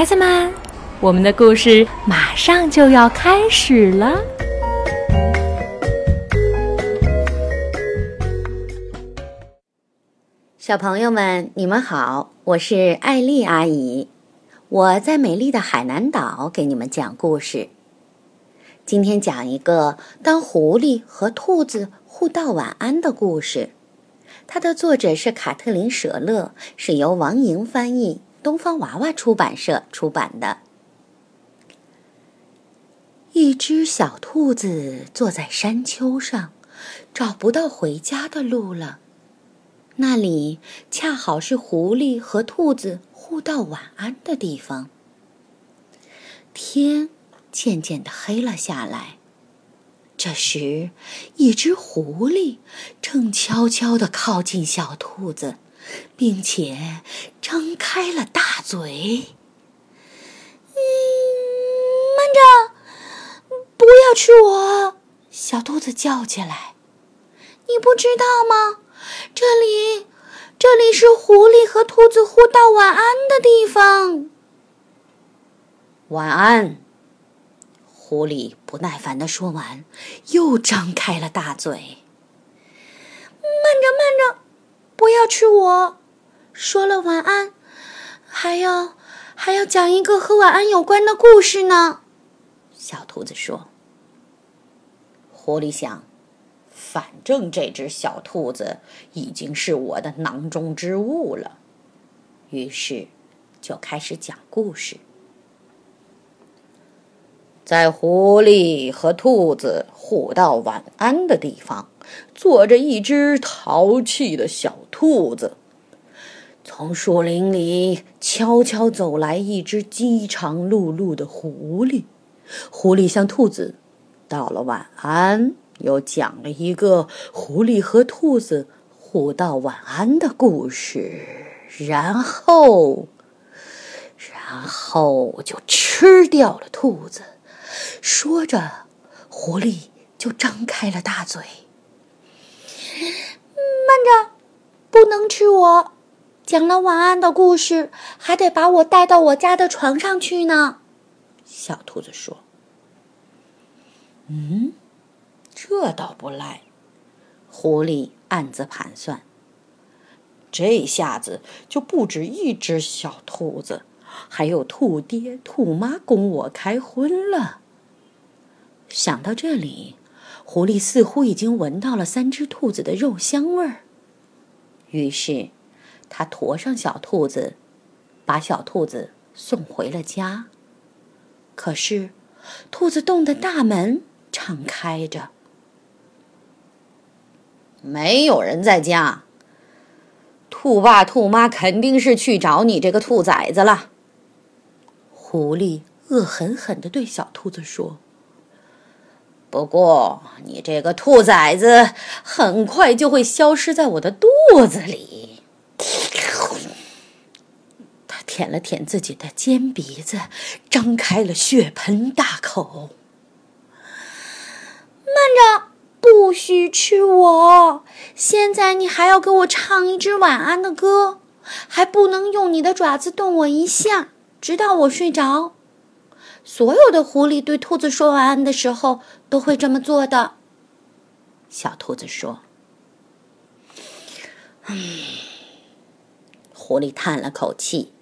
孩子们，我们的故事马上就要开始了。小朋友们，你们好，我是艾丽阿姨，我在美丽的海南岛给你们讲故事。今天讲一个当狐狸和兔子互道晚安的故事，它的作者是卡特琳·舍勒，是由王莹翻译，东方娃娃出版社出版的。一只小兔子坐在山丘上，找不到回家的路了。那里恰好是狐狸和兔子互道晚安的地方。天渐渐的黑了下来。这时，一只狐狸正悄悄地靠近小兔子，并且张开了大嘴。“嗯，慢着，不要吃我！”小兔子叫起来。“你不知道吗？”这里，这里是狐狸和兔子互道晚安的地方。晚安，狐狸不耐烦的说完，又张开了大嘴。慢着，慢着，不要吃我！说了晚安，还要还要讲一个和晚安有关的故事呢。小兔子说。狐狸想。反正这只小兔子已经是我的囊中之物了，于是就开始讲故事。在狐狸和兔子互道晚安的地方，坐着一只淘气的小兔子。从树林里悄悄走来一只饥肠辘辘的狐狸，狐狸向兔子道了晚安。又讲了一个狐狸和兔子互道晚安的故事，然后，然后就吃掉了兔子。说着，狐狸就张开了大嘴。慢着，不能吃我！讲了晚安的故事，还得把我带到我家的床上去呢。小兔子说：“嗯。”这倒不赖，狐狸暗自盘算。这下子就不止一只小兔子，还有兔爹、兔妈供我开荤了。想到这里，狐狸似乎已经闻到了三只兔子的肉香味儿。于是，他驮上小兔子，把小兔子送回了家。可是，兔子洞的大门敞开着。没有人在家。兔爸兔妈肯定是去找你这个兔崽子了。狐狸恶狠狠地对小兔子说：“不过，你这个兔崽子很快就会消失在我的肚子里。”他舔了舔自己的尖鼻子，张开了血盆大口。慢着。不许吃我！现在你还要给我唱一支晚安的歌，还不能用你的爪子动我一下，直到我睡着。所有的狐狸对兔子说晚安的时候都会这么做的。小兔子说：“唉。”狐狸叹了口气，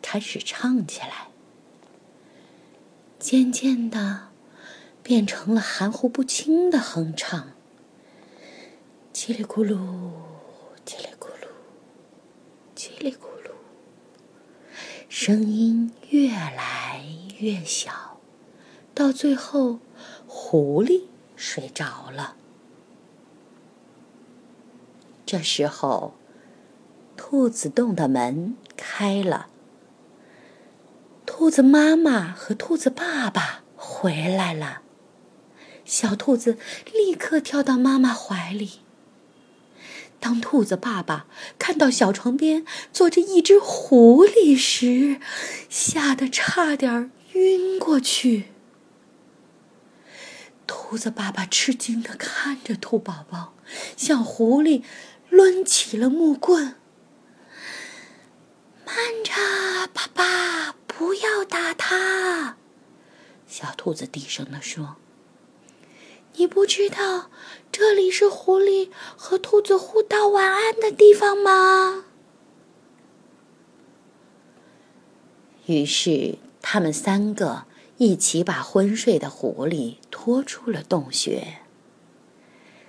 开始唱起来。渐渐的。变成了含糊不清的哼唱，叽里咕噜，叽里咕噜，叽里咕噜，声音越来越小，到最后，狐狸睡着了。这时候，兔子洞的门开了，兔子妈妈和兔子爸爸回来了。小兔子立刻跳到妈妈怀里。当兔子爸爸看到小床边坐着一只狐狸时，吓得差点晕过去。兔子爸爸吃惊的看着兔宝宝，向狐狸抡起了木棍。慢着，爸爸，不要打他！”小兔子低声的说。“你不知道这里是狐狸和兔子互道晚安的地方吗？”于是，他们三个一起把昏睡的狐狸拖出了洞穴，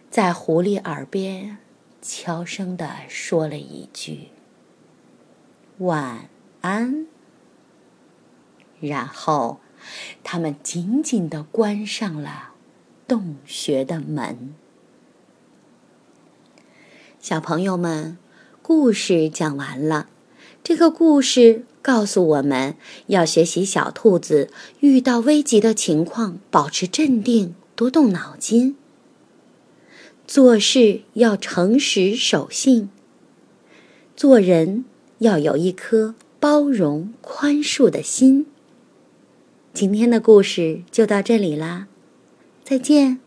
在狐狸耳边悄声地说了一句：“晚安。”然后，他们紧紧地关上了洞穴的门。小朋友们，故事讲完了。这个故事。告诉我们要学习小兔子遇到危急的情况保持镇定，多动脑筋。做事要诚实守信，做人要有一颗包容宽恕的心。今天的故事就到这里啦，再见。